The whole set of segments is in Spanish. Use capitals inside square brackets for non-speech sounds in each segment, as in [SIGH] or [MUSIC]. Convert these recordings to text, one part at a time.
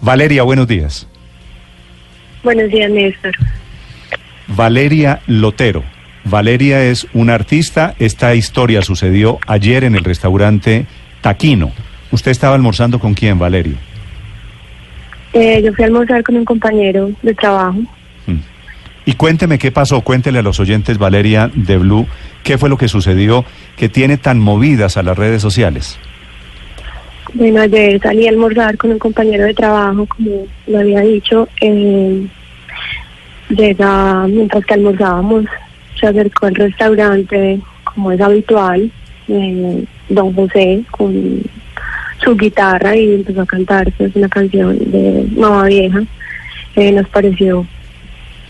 Valeria, buenos días. Buenos días, Néstor. Valeria Lotero. Valeria es una artista. Esta historia sucedió ayer en el restaurante Taquino. ¿Usted estaba almorzando con quién, Valeria? Eh, yo fui a almorzar con un compañero de trabajo. Mm. Y cuénteme qué pasó, cuéntele a los oyentes, Valeria de Blue, qué fue lo que sucedió que tiene tan movidas a las redes sociales. Bueno, ayer salí a almorzar con un compañero de trabajo, como lo había dicho. Eh, llega, mientras que almorzábamos, se acercó al restaurante, como es habitual, eh, don José, con su guitarra y empezó a cantar pues, una canción de Nueva Vieja. Eh, nos pareció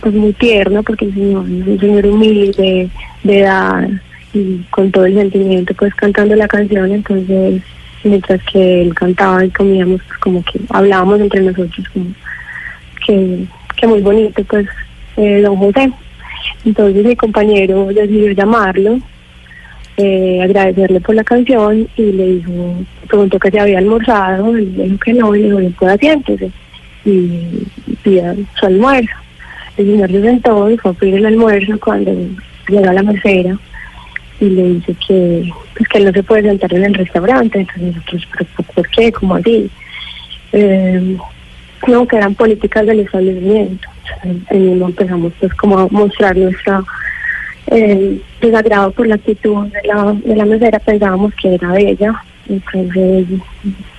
pues muy tierno porque el señor un señor humilde, de edad y con todo el sentimiento pues cantando la canción, entonces mientras que él cantaba y comíamos pues como que hablábamos entre nosotros como que, que muy bonito pues eh, don José. Entonces mi compañero decidió llamarlo, eh, agradecerle por la canción y le dijo, preguntó que se había almorzado, le dijo que no, y le dijo, pueda siéntese y pida su almuerzo. El señor se sentó y fue a pedir el almuerzo cuando llegó a la mesera y le dice que pues que no se puede sentar en el restaurante, entonces nosotros, ¿pero por qué? ¿Cómo así? Eh, no, que eran políticas del establecimiento. Mismo empezamos pues como a mostrar nuestra eh, desagrado por la actitud de la, de la mesera, pensábamos que era ella, entonces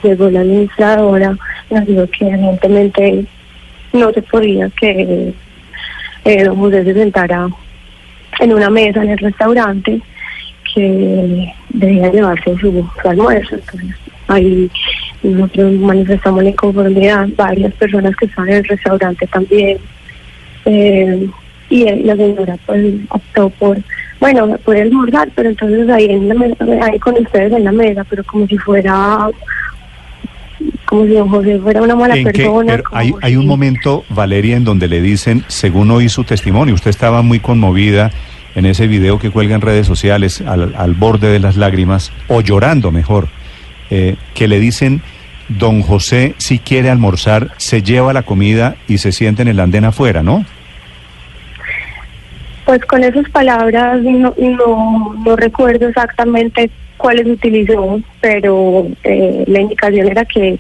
llegó la administradora y nos dijo que evidentemente no se podía que eh, don José se sentara en una mesa en el restaurante que debía llevarse su, almuerzo. Entonces, ahí nosotros manifestamos la inconformidad, varias personas que estaban en el restaurante también. Eh, y la señora pues optó por, bueno, por almorzar, pero entonces ahí, en la mesa, ahí con ustedes en la mesa, pero como si fuera como si don José fuera una mala persona. Hay, hay un momento, Valeria, en donde le dicen, según oí su testimonio, usted estaba muy conmovida en ese video que cuelga en redes sociales, al, al borde de las lágrimas, o llorando mejor, eh, que le dicen, don José, si quiere almorzar, se lleva la comida y se siente en el andén afuera, ¿no? Pues con esas palabras no, no, no recuerdo exactamente cuáles utilizó, pero eh, la indicación era que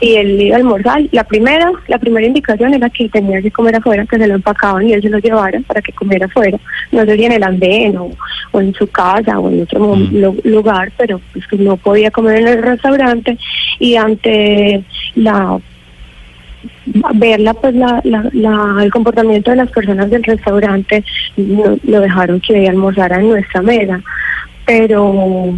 si él iba a almorzar, la primera, la primera indicación era que tenía que comer afuera, que se lo empacaban y él se lo llevara para que comiera afuera, no sería en el andén o, o en su casa o en otro Mm. lu- lugar, pero pues que no podía comer en el restaurante. Y ante la verla pues la, la, la- el comportamiento de las personas del restaurante no- lo dejaron que almorzara en nuestra mesa. Pero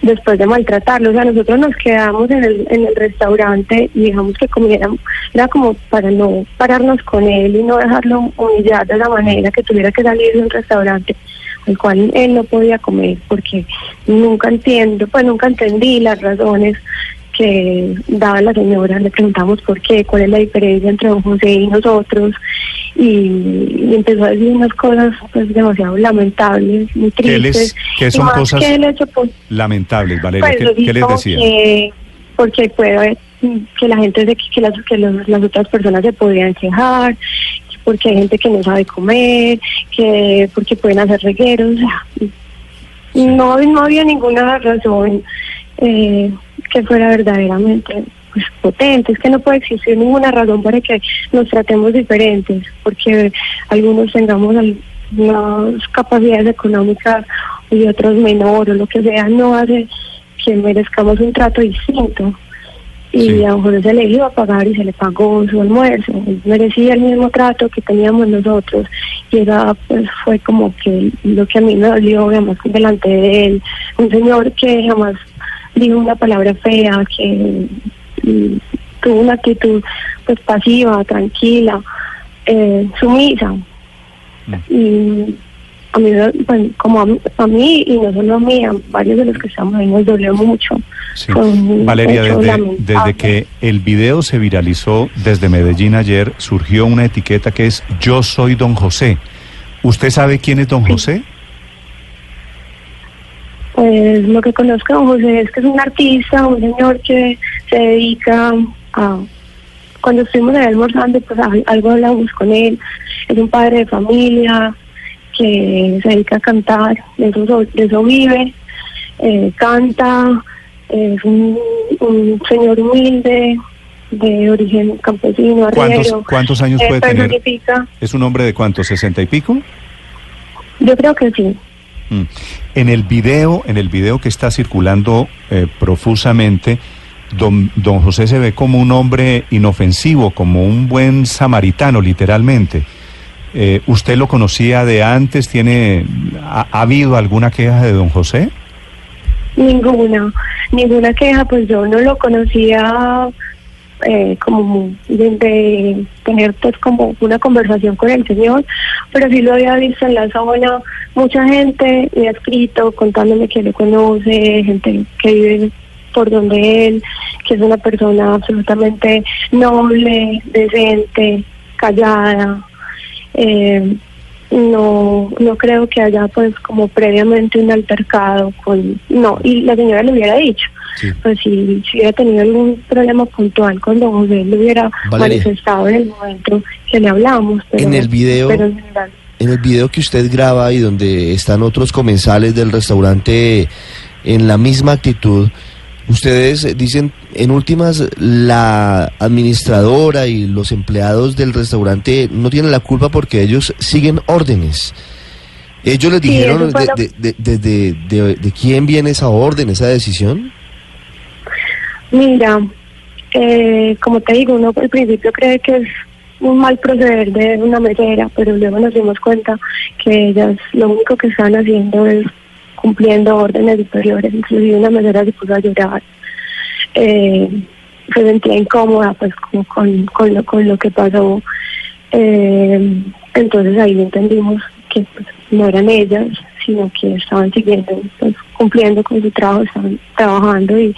después de maltratarlo o sea nosotros nos quedamos en el en el restaurante y dejamos que comieran era como para no pararnos con él y no dejarlo humillar de la manera que tuviera que salir de un restaurante al cual él no podía comer porque nunca entiendo pues nunca entendí las razones que daba la señora, le preguntamos por qué, cuál es la diferencia entre don José y nosotros, y, y empezó a decir unas cosas pues demasiado lamentables, muy ¿Qué les- tristes. qué son cosas que hecho, pues, Lamentables, Valeria, pues, ¿qué, les decía? Que, porque puede haber, mm, que la gente se, que las, que los- las otras personas se podrían quejar, porque hay gente que no sabe comer, que porque pueden hacer regueros, o sea, no, no había ninguna razón eh, que fuera verdaderamente pues, potente. Es que no puede existir ninguna razón para que nos tratemos diferentes, porque algunos tengamos algunas capacidades económicas y otros menor o lo que sea, no hace que merezcamos un trato distinto. Y Sí. a lo mejor se le iba a pagar y se le pagó su almuerzo. Él merecía el mismo trato que teníamos nosotros. Y esa pues, fue como que lo que a mí me dolió, además, delante de él. Un señor que jamás dijo una palabra fea, que mm, tuvo una actitud pues pasiva, tranquila, eh, sumisa. Y a mí, bueno, como a, a mí y no solo a mí, a varios de los que estamos ahí nos dolió mucho. Sí. Valeria, desde, desde que el video se viralizó desde Medellín ayer, surgió una etiqueta que es Yo soy Don José. ¿Usted sabe quién es Don José? Pues lo que conozco a José es que es un artista, un señor que se dedica a cuando estuvimos ahí almorzando, pues algo hablamos con él. Es un padre de familia que se dedica a cantar, de eso, de eso vive, eh, canta, es un, señor humilde, de origen campesino, ¿Cuántos, ¿Cuántos años puede tener? ¿Es un hombre de cuántos, sesenta y pico? Yo creo que sí. Mm. En el video, en el video que está circulando eh, profusamente, don, don José se ve como un hombre inofensivo, como un buen samaritano, literalmente. Eh, ¿Usted lo conocía de antes? ¿Tiene, ha, habido alguna queja de don José? Ninguna, ninguna queja, pues yo no lo conocía eh, como de, tener pues como una conversación con el Señor, pero sí lo había visto en la zona, mucha gente me ha escrito contándome que le conoce, gente que vive por donde él, que es una persona absolutamente noble, decente, callada. Eh, no no creo que haya pues como previamente un altercado con no y la señora le hubiera dicho pues si, si, hubiera tenido algún problema puntual con don José le hubiera manifestado en el momento que le hablamos en el video en, el video que usted graba y donde están otros comensales del restaurante en la misma actitud Ustedes dicen, en últimas, la administradora y los empleados del restaurante no tienen la culpa porque ellos siguen órdenes. ¿Ellos les dijeron de, de, quién viene esa orden, esa decisión? Mira, eh, como te digo, uno al principio cree que es un mal proceder de una mesera, pero luego nos dimos cuenta que ellas lo único que están haciendo es cumpliendo órdenes superiores, inclusive una mesera se puso a llorar. Eh, se sentía incómoda pues con, con, lo, con lo que pasó. Eh, entonces ahí entendimos que pues, no eran ellas, sino que estaban siguiendo, pues, cumpliendo con su trabajo, estaban trabajando y,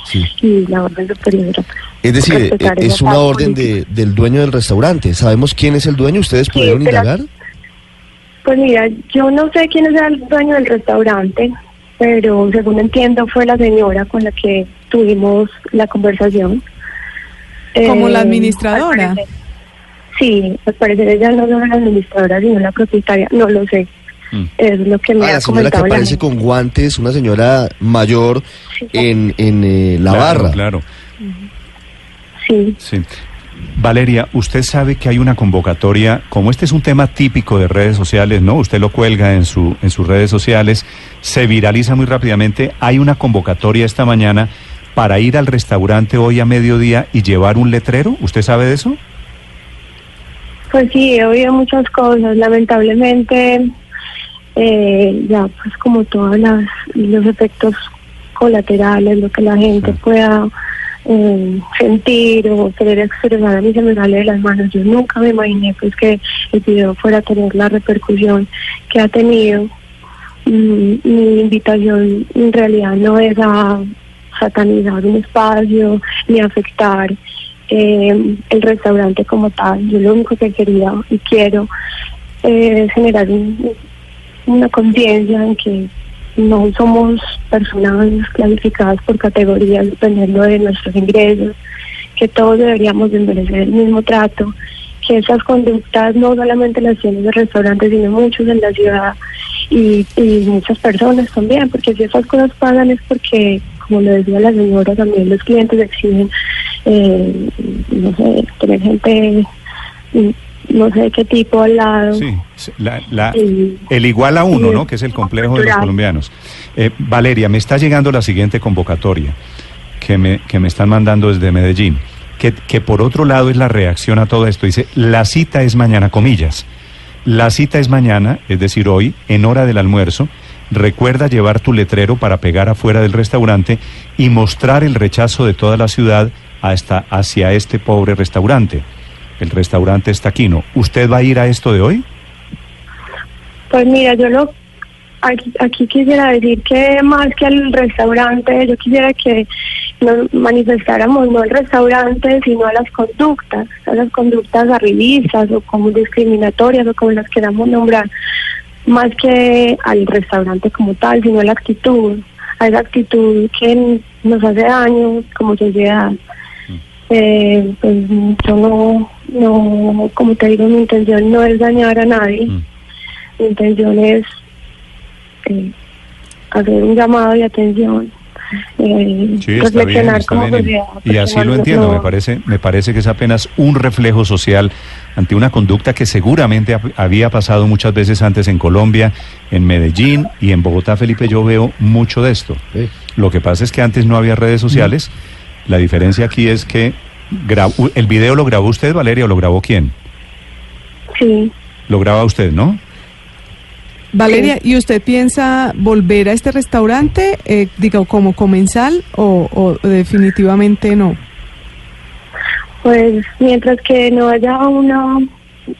la orden superior. Es decir, es una orden de, del dueño del restaurante. ¿Sabemos quién es el dueño? ¿Ustedes pudieron indagar? Pues mira, yo no sé quién es el dueño del restaurante, pero según entiendo fue la señora con la que tuvimos la conversación. Como la eh, administradora. sí, al parecer ella no es la administradora, sino la propietaria, no lo sé. Mm. Es lo que me ah, ha la señora que aparece con guantes, una señora mayor en, en eh, la barra. Claro. Sí. Sí. Valeria, usted sabe que hay una convocatoria, como este es un tema típico de redes sociales, ¿no? Usted lo cuelga en, su, en sus redes sociales, se viraliza muy rápidamente. Hay una convocatoria esta mañana para ir al restaurante hoy a mediodía y llevar un letrero. ¿Usted sabe de eso? Pues sí, he oído muchas cosas. Lamentablemente, eh, ya pues como todos los efectos colaterales, lo que la gente pueda eh, sentir o querer expresar a mí se me sale de las manos. Yo nunca me imaginé pues que el video fuera a tener la repercusión que ha tenido. Mm, mi invitación en realidad no es a satanizar un espacio ni afectar eh, el restaurante como tal. Yo lo único que quería y quiero es generar una conciencia en que no somos personas clasificadas por categorías dependiendo de nuestros ingresos, que todos deberíamos de merecer el mismo trato, que esas conductas no solamente las tienen los restaurantes, sino muchos en la ciudad y, muchas personas también, porque si esas cosas pasan es porque, como lo decía la señora, también los clientes exigen, eh, no sé, tener gente no sé qué tipo al lado. Sí, el igual a uno, ¿no? Que es el complejo de los colombianos. Eh, Valeria, me está llegando la siguiente convocatoria que me, que me están mandando desde Medellín, que, que por otro lado es la reacción a todo esto. Dice, la cita es mañana, comillas. La cita es mañana, es decir, hoy, en hora del almuerzo. Recuerda llevar tu letrero para pegar afuera del restaurante y mostrar el rechazo de toda la ciudad hasta, hacia este pobre restaurante el restaurante Estaquino. ¿Usted va a ir a esto de hoy? Pues mira, yo lo aquí, quisiera decir que más que al restaurante, yo quisiera que nos manifestáramos no al restaurante, sino a las conductas, a las conductas arribistas o como discriminatorias o como las queramos nombrar, más que al restaurante como tal, sino a la actitud, a esa actitud que nos hace daño como sociedad. Eh, pues yo no, no, como te digo, mi intención no es dañar a nadie. Mm. Mi intención es eh, hacer un llamado de atención eh, sí, y, así lo entiendo, me parece, me parece que es apenas un reflejo social ante una conducta que seguramente había pasado muchas veces antes en Colombia, en Medellín y en Bogotá, Felipe, yo veo mucho de esto. Lo que pasa es que antes no había redes sociales, la diferencia aquí es que el video lo grabó usted, Valeria, o lo grabó quién? Sí. Lo graba usted, ¿no? Valeria, ¿y usted piensa volver a este restaurante, eh, digo, como comensal o, definitivamente no? Pues mientras que no haya una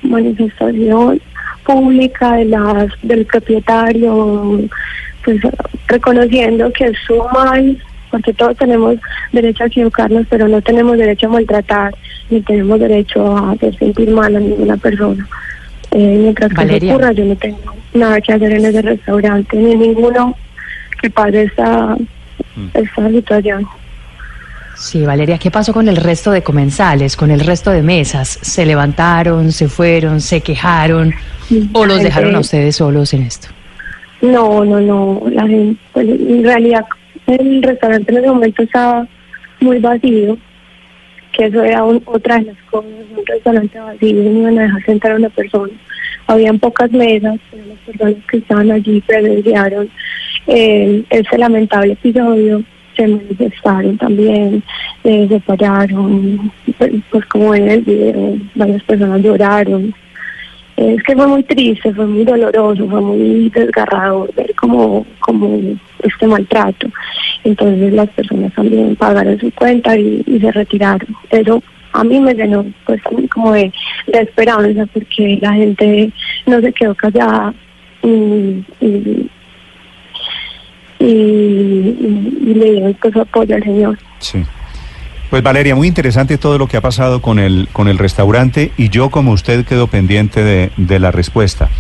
manifestación pública de las del propietario, pues reconociendo que es su mal, porque todos tenemos derecho a equivocarnos, pero no tenemos derecho a maltratar, ni tenemos derecho a hacer sentir mal a ninguna persona. Eh, mientras que eso ocurra, yo no tengo nada que hacer en ese restaurante, ni ninguno que pase esta, mm. esta situación. Sí, Valeria, ¿qué pasó con el resto de comensales, con el resto de mesas? ¿Se levantaron, se fueron, se quejaron o los dejaron a ustedes solos en esto? No, no, no. La gente, pues, en realidad, el restaurante en ese momento estaba muy vacío, que eso era otra de las cosas, un restaurante vacío, no iban a dejar sentar a una persona habían pocas mesas, pero las personas que estaban allí presenciaron eh, ese lamentable episodio, se manifestaron también, eh, se pararon, pues, pues como en el video, varias personas lloraron. Es que fue muy triste, fue muy doloroso, fue muy desgarrador ver como, como este maltrato. Entonces las personas también pagaron su cuenta y, y se retiraron. Eso a mí me llenó pues como de, esperanza porque la gente no se quedó callada y, y, le dio pues, apoyo al Señor. Sí. Pues Valeria, muy interesante todo lo que ha pasado con el, con el restaurante y yo como usted quedo pendiente de, de la respuesta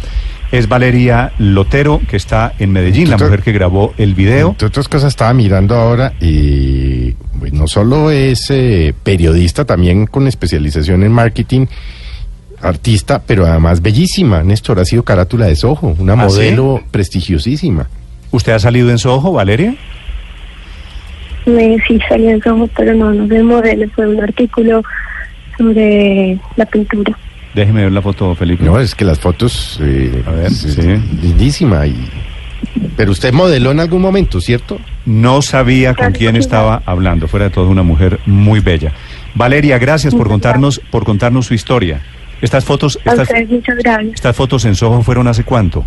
es Valeria Lotero, que está en Medellín, la mujer que grabó el video. Entre otras cosas, estaba mirando ahora y pues, no solo es eh, periodista, también con especialización en marketing, artista, pero además bellísima. Néstor ha sido carátula de Soho, una ¿Ah, modelo prestigiosísima. ¿Usted ha salido en Soho, Valeria? sí, salí en Soho, pero no, no de modelo, fue un artículo sobre la pintura. Déjeme ver la foto, Felipe. No, es que las fotos. Eh, a ver, sí. lindísima. Y... Pero usted modeló en algún momento, ¿cierto? No sabía con quién estaba hablando. Fuera de todo, una mujer muy bella. Valeria, gracias por contarnos, por contarnos su historia. Estas fotos, estas, estas fotos en Soho fueron hace cuánto?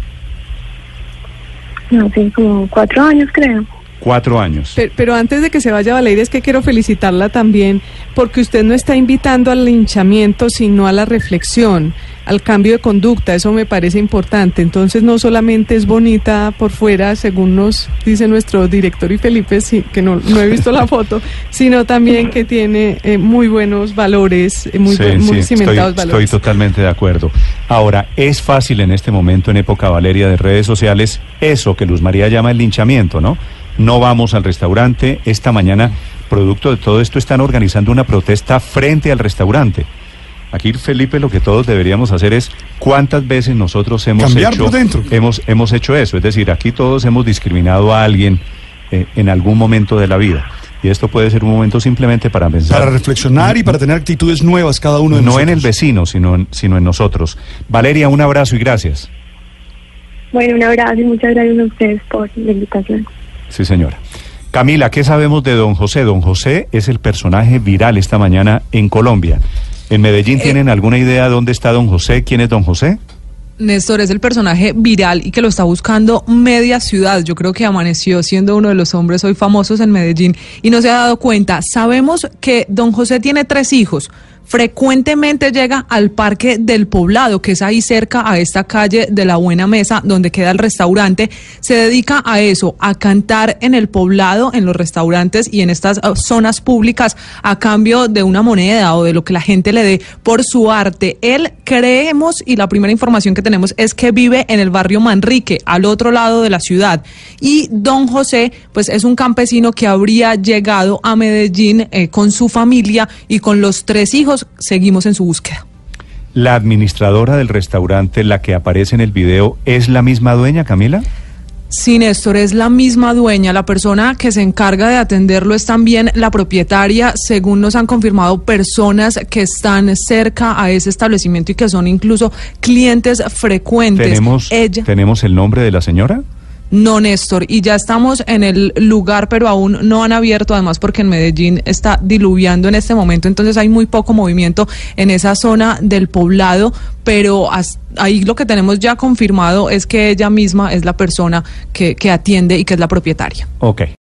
No sé, como cuatro años creo. Cuatro años. Pero, antes de que se vaya Valeria, es que quiero felicitarla también, porque usted no está invitando al linchamiento, sino a la reflexión, al cambio de conducta. Eso me parece importante. Entonces, no solamente es bonita por fuera, según nos dice nuestro director y Felipe, sí, que no, no he visto la [LAUGHS] foto, sino también que tiene eh, muy buenos valores, eh, muy, muy cimentados valores. Estoy totalmente de acuerdo. Ahora, es fácil en este momento, en época Valeria de redes sociales, eso que Luz María llama el linchamiento, ¿no? No vamos al restaurante. Esta mañana, producto de todo esto, están organizando una protesta frente al restaurante. Aquí, Felipe, lo que todos deberíamos hacer es cuántas veces nosotros hemos hecho hemos hemos hecho eso, es decir, aquí todos hemos discriminado a alguien eh, en algún momento de la vida. Y esto puede ser un momento simplemente para pensar. Para reflexionar y para tener actitudes nuevas cada uno de nosotros. No en el vecino, sino en, sino en nosotros. Valeria, un abrazo y gracias. Bueno, un abrazo y muchas gracias a ustedes por la invitación. Sí, señora. Camila, ¿qué sabemos de don José? Don José es el personaje viral esta mañana en Colombia. ¿En Medellín eh, tienen alguna idea de dónde está don José? ¿Quién es don José? Néstor es el personaje viral y que lo está buscando media ciudad. Yo creo que amaneció siendo uno de los hombres hoy famosos en Medellín y no se ha dado cuenta. Sabemos que don José tiene tres hijos. Frecuentemente llega al Parque del Poblado, que es ahí cerca a esta calle de la Buena Mesa, donde queda el restaurante. Se dedica a eso, a cantar en el poblado, en los restaurantes y en estas uh, zonas públicas a cambio de una moneda o de lo que la gente le dé por su arte. Él creemos y la primera información que tenemos es que vive en el barrio Manrique, al otro lado de la ciudad. Y don José, pues es un campesino que habría llegado a Medellín eh, con su familia y con los tres hijos. Seguimos en su búsqueda. ¿La administradora del restaurante, la que aparece en el video, es la misma dueña, Camila? Sí, Néstor, es la misma dueña. La persona que se encarga de atenderlo es también la propietaria, según nos han confirmado personas que están cerca a ese establecimiento y que son incluso clientes frecuentes. ¿Tenemos, ¿tenemos el nombre de la señora? No, Néstor, y ya estamos en el lugar, pero aún no han abierto, además porque en Medellín está diluviando en este momento, entonces hay muy poco movimiento en esa zona del poblado, pero ahí lo que tenemos ya confirmado es que ella misma es la persona que, que atiende y que es la propietaria. Ok.